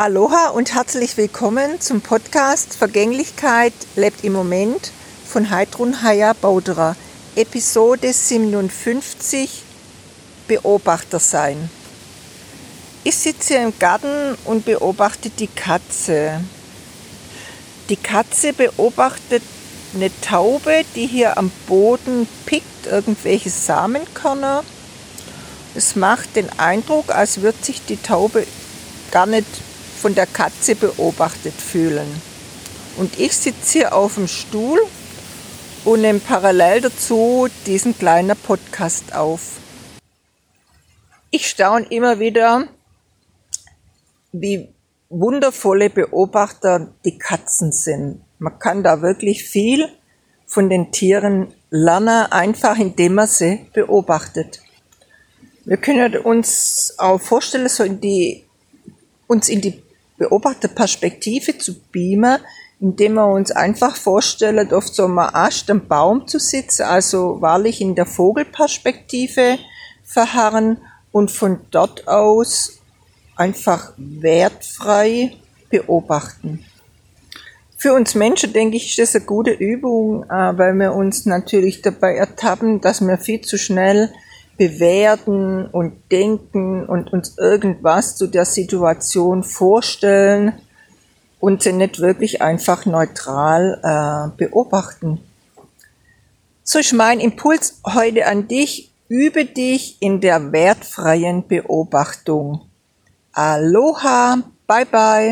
Aloha und herzlich willkommen zum Podcast Vergänglichkeit lebt im Moment von Heidrun Haya Bauderer, Episode 57 Beobachter sein. Ich sitze im Garten und beobachte die Katze. Die Katze beobachtet eine Taube, die hier am Boden pickt, irgendwelche Samenkörner. Es macht den Eindruck, als würde sich die Taube gar nicht von der Katze beobachtet fühlen. Und ich sitze hier auf dem Stuhl und nehme parallel dazu diesen kleinen Podcast auf. Ich staune immer wieder, wie wundervolle Beobachter die Katzen sind. Man kann da wirklich viel von den Tieren lernen, einfach indem man sie beobachtet. Wir können uns auch vorstellen, so in die, uns in die Beobachterperspektive zu beamen, indem wir uns einfach vorstellen, auf so einem Ast am Baum zu sitzen, also wahrlich in der Vogelperspektive verharren und von dort aus einfach wertfrei beobachten. Für uns Menschen, denke ich, ist das eine gute Übung, äh, weil wir uns natürlich dabei ertappen, dass wir viel zu schnell bewerten und denken und uns irgendwas zu der Situation vorstellen und sie nicht wirklich einfach neutral äh, beobachten. So ist mein Impuls heute an dich. Übe dich in der wertfreien Beobachtung. Aloha, bye bye.